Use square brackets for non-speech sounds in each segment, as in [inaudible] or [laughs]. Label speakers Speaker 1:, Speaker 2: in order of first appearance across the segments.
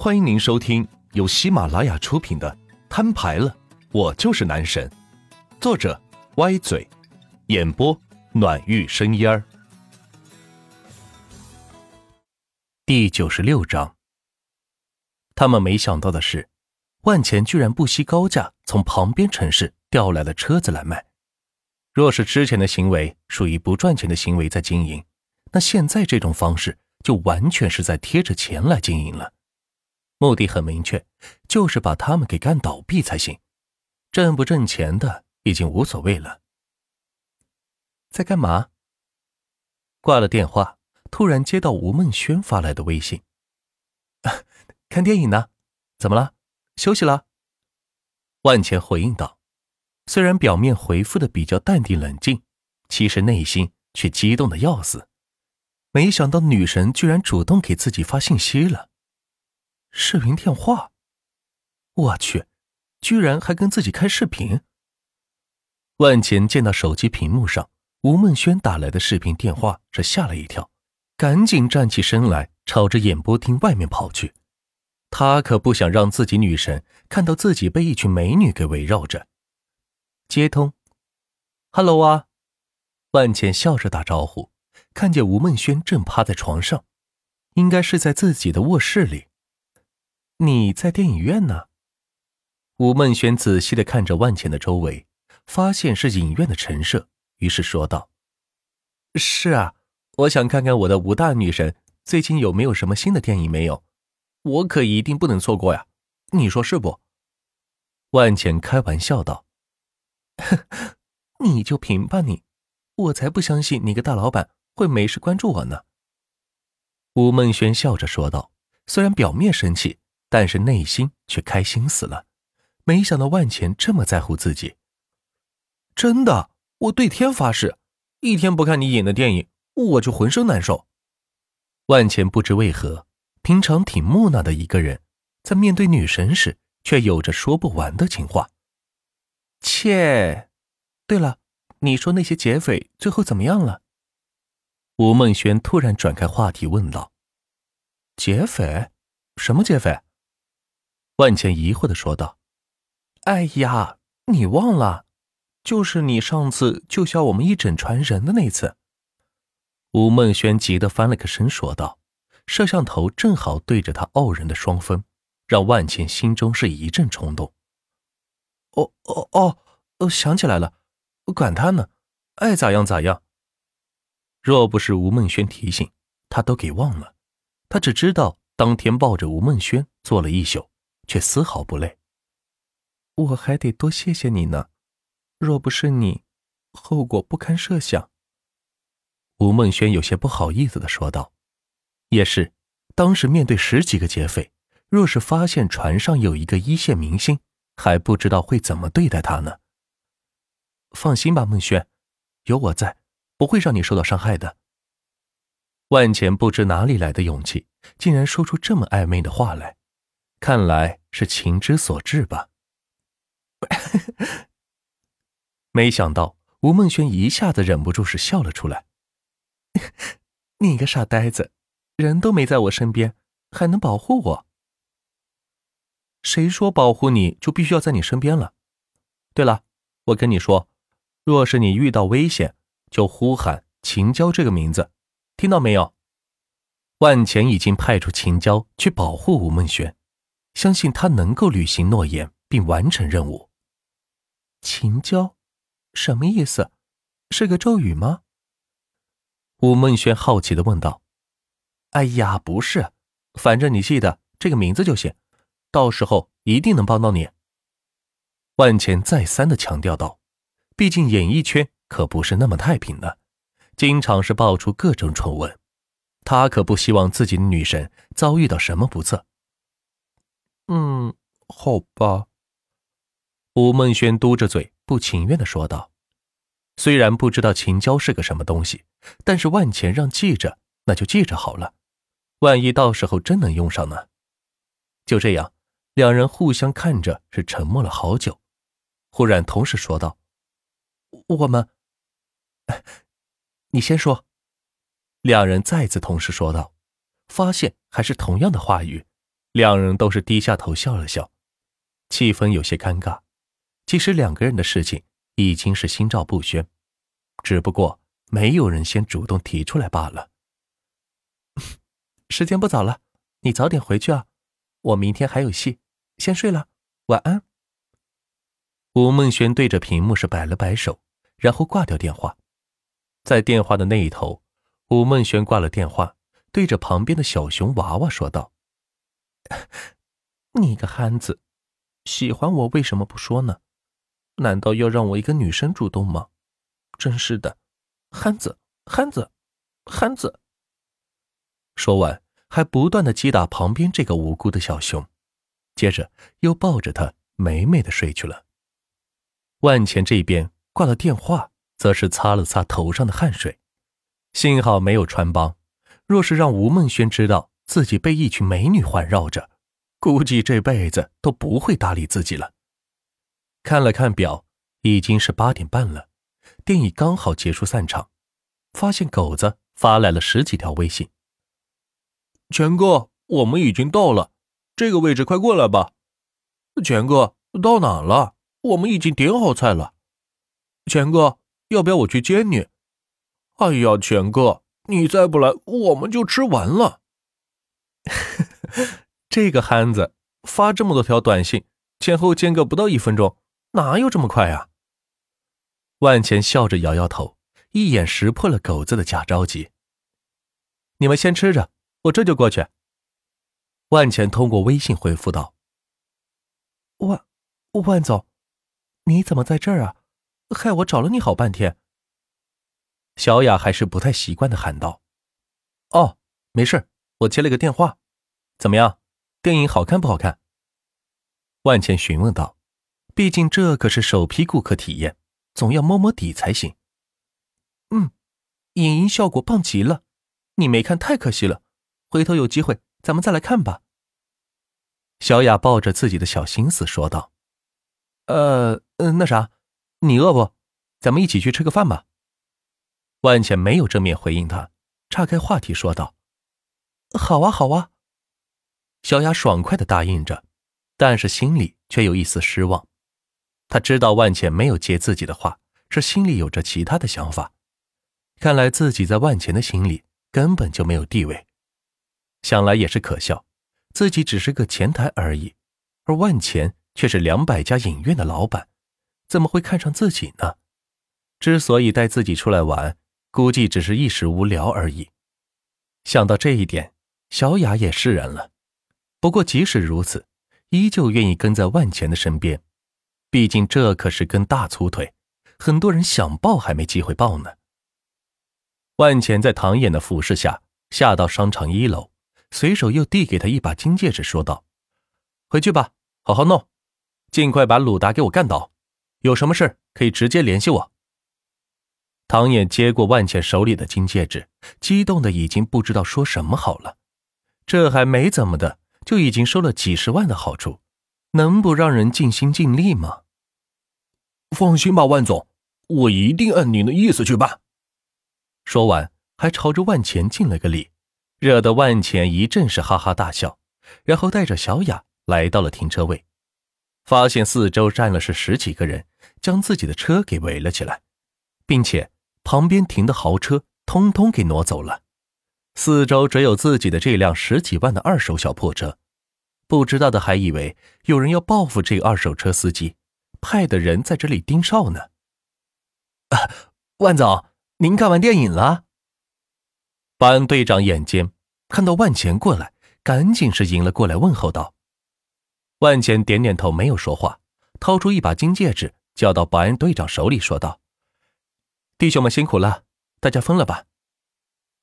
Speaker 1: 欢迎您收听由喜马拉雅出品的《摊牌了，我就是男神》，作者歪嘴，演播暖玉生烟儿。第九十六章。他们没想到的是，万钱居然不惜高价从旁边城市调来了车子来卖。若是之前的行为属于不赚钱的行为在经营，那现在这种方式就完全是在贴着钱来经营了。目的很明确，就是把他们给干倒闭才行。挣不挣钱的已经无所谓了。在干嘛？挂了电话，突然接到吴梦轩发来的微信：“看电影呢，怎么了？休息了？”万钱回应道，虽然表面回复的比较淡定冷静，其实内心却激动的要死。没想到女神居然主动给自己发信息了。视频电话，我去，居然还跟自己开视频。万钱见到手机屏幕上吴梦轩打来的视频电话，是吓了一跳，赶紧站起身来，朝着演播厅外面跑去。他可不想让自己女神看到自己被一群美女给围绕着。接通，Hello 啊，万茜笑着打招呼，看见吴梦轩正趴在床上，应该是在自己的卧室里。你在电影院呢？吴梦轩仔细的看着万茜的周围，发现是影院的陈设，于是说道：“是啊，我想看看我的吴大女神最近有没有什么新的电影没有，我可一定不能错过呀，你说是不？”万茜开玩笑道：“ [laughs] 你就贫吧你，我才不相信你个大老板会没事关注我呢。”吴梦轩笑着说道，虽然表面生气。但是内心却开心死了，没想到万钱这么在乎自己。真的，我对天发誓，一天不看你演的电影，我就浑身难受。万钱不知为何，平常挺木讷的一个人，在面对女神时，却有着说不完的情话。切，对了，你说那些劫匪最后怎么样了？吴梦轩突然转开话题问道：“劫匪？什么劫匪？”万茜疑惑的说道：“哎呀，你忘了，就是你上次救下我们一整船人的那次。”吴梦轩急得翻了个身说道，摄像头正好对着他傲人的双峰，让万茜心中是一阵冲动。“哦哦哦，哦，想起来了，管他呢，爱咋样咋样。”若不是吴梦轩提醒，他都给忘了。他只知道当天抱着吴梦轩坐了一宿。却丝毫不累。我还得多谢谢你呢，若不是你，后果不堪设想。吴梦轩有些不好意思的说道：“也是，当时面对十几个劫匪，若是发现船上有一个一线明星，还不知道会怎么对待他呢。”放心吧，孟轩，有我在，不会让你受到伤害的。万钱不知哪里来的勇气，竟然说出这么暧昧的话来。看来是情之所至吧。[laughs] 没想到吴梦轩一下子忍不住是笑了出来。[laughs] 你个傻呆子，人都没在我身边，还能保护我？谁说保护你就必须要在你身边了？对了，我跟你说，若是你遇到危险，就呼喊秦娇这个名字，听到没有？万钱已经派出秦娇去保护吴梦轩。相信他能够履行诺言并完成任务。秦娇，什么意思？是个咒语吗？吴梦轩好奇的问道。哎呀，不是，反正你记得这个名字就行，到时候一定能帮到你。万钱再三的强调道，毕竟演艺圈可不是那么太平的，经常是爆出各种丑闻，他可不希望自己的女神遭遇到什么不测。嗯，好吧。吴梦轩嘟着嘴，不情愿的说道：“虽然不知道秦娇是个什么东西，但是万钱让记着，那就记着好了。万一到时候真能用上呢？”就这样，两人互相看着，是沉默了好久。忽然，同时说道：“我们，你先说。”两人再次同时说道，发现还是同样的话语。两人都是低下头笑了笑，气氛有些尴尬。其实两个人的事情已经是心照不宣，只不过没有人先主动提出来罢了。[laughs] 时间不早了，你早点回去啊，我明天还有戏，先睡了，晚安。吴梦轩对着屏幕是摆了摆手，然后挂掉电话。在电话的那一头，吴梦轩挂了电话，对着旁边的小熊娃娃说道：“ [laughs] 你个憨子，喜欢我为什么不说呢？难道要让我一个女生主动吗？真是的，憨子，憨子，憨子。”说完，还不断的击打旁边这个无辜的小熊，接着又抱着他美美的睡去了。万钱这边挂了电话，则是擦了擦头上的汗水，幸好没有穿帮。若是让吴梦轩知道自己被一群美女环绕着，估计这辈子都不会搭理自己了。看了看表，已经是八点半了，电影刚好结束散场，发现狗子发来了十几条微信：“
Speaker 2: 全哥，我们已经到了，这个位置快过来吧。”“全哥，到哪了？”我们已经点好菜了，钱哥，要不要我去接你？哎呀，钱哥，你再不来，我们就吃完了。[laughs]
Speaker 1: 这个憨子发这么多条短信，前后间隔不到一分钟，哪有这么快啊？万钱笑着摇摇头，一眼识破了狗子的假着急。你们先吃着，我这就过去。万钱通过微信回复道：“万万总。”你怎么在这儿啊？害我找了你好半天。小雅还是不太习惯的喊道：“哦，没事，我接了个电话。怎么样，电影好看不好看？”万茜询问道：“毕竟这可是首批顾客体验，总要摸摸底才行。”嗯，影音效果棒极了，你没看太可惜了。回头有机会咱们再来看吧。小雅抱着自己的小心思说道。呃，嗯，那啥，你饿不？咱们一起去吃个饭吧。万茜没有正面回应他，岔开话题说道：“好啊，好啊。”小雅爽快的答应着，但是心里却有一丝失望。他知道万茜没有接自己的话，是心里有着其他的想法。看来自己在万茜的心里根本就没有地位。想来也是可笑，自己只是个前台而已，而万茜。却是两百家影院的老板，怎么会看上自己呢？之所以带自己出来玩，估计只是一时无聊而已。想到这一点，小雅也释然了。不过即使如此，依旧愿意跟在万钱的身边，毕竟这可是根大粗腿，很多人想抱还没机会抱呢。万钱在唐衍的俯视下下到商场一楼，随手又递给他一把金戒指，说道：“回去吧，好好弄。”尽快把鲁达给我干倒，有什么事可以直接联系我。唐衍接过万茜手里的金戒指，激动的已经不知道说什么好了。这还没怎么的，就已经收了几十万的好处，能不让人尽心尽力吗？
Speaker 2: 放心吧，万总，我一定按您的意思去办。
Speaker 1: 说完，还朝着万钱敬了个礼，惹得万钱一阵是哈哈大笑，然后带着小雅来到了停车位。发现四周站了是十几个人，将自己的车给围了起来，并且旁边停的豪车通通给挪走了。四周只有自己的这辆十几万的二手小破车，不知道的还以为有人要报复这个二手车司机，派的人在这里盯梢呢。
Speaker 2: 啊万总，您看完电影了？
Speaker 1: 保安队长眼尖，看到万钱过来，赶紧是迎了过来问候道。万钱点点头，没有说话，掏出一把金戒指，交到保安队长手里，说道：“弟兄们辛苦了，大家分了吧。”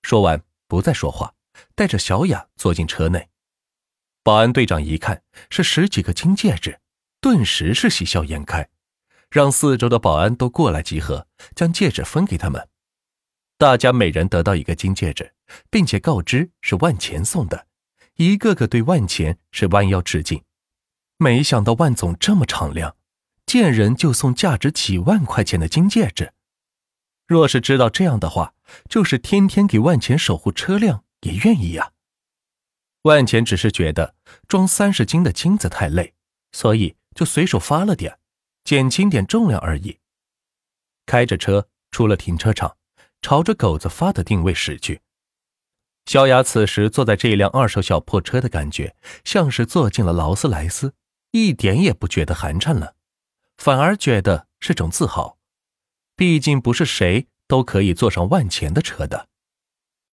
Speaker 1: 说完，不再说话，带着小雅坐进车内。保安队长一看是十几个金戒指，顿时是喜笑颜开，让四周的保安都过来集合，将戒指分给他们。大家每人得到一个金戒指，并且告知是万钱送的，一个个对万钱是弯腰致敬。没想到万总这么敞亮，见人就送价值几万块钱的金戒指。若是知道这样的话，就是天天给万钱守护车辆也愿意呀。万钱只是觉得装三十斤的金子太累，所以就随手发了点，减轻点重量而已。开着车出了停车场，朝着狗子发的定位驶去。萧雅此时坐在这辆二手小破车的感觉，像是坐进了劳斯莱斯，一点也不觉得寒碜了，反而觉得是种自豪。毕竟不是谁都可以坐上万钱的车的。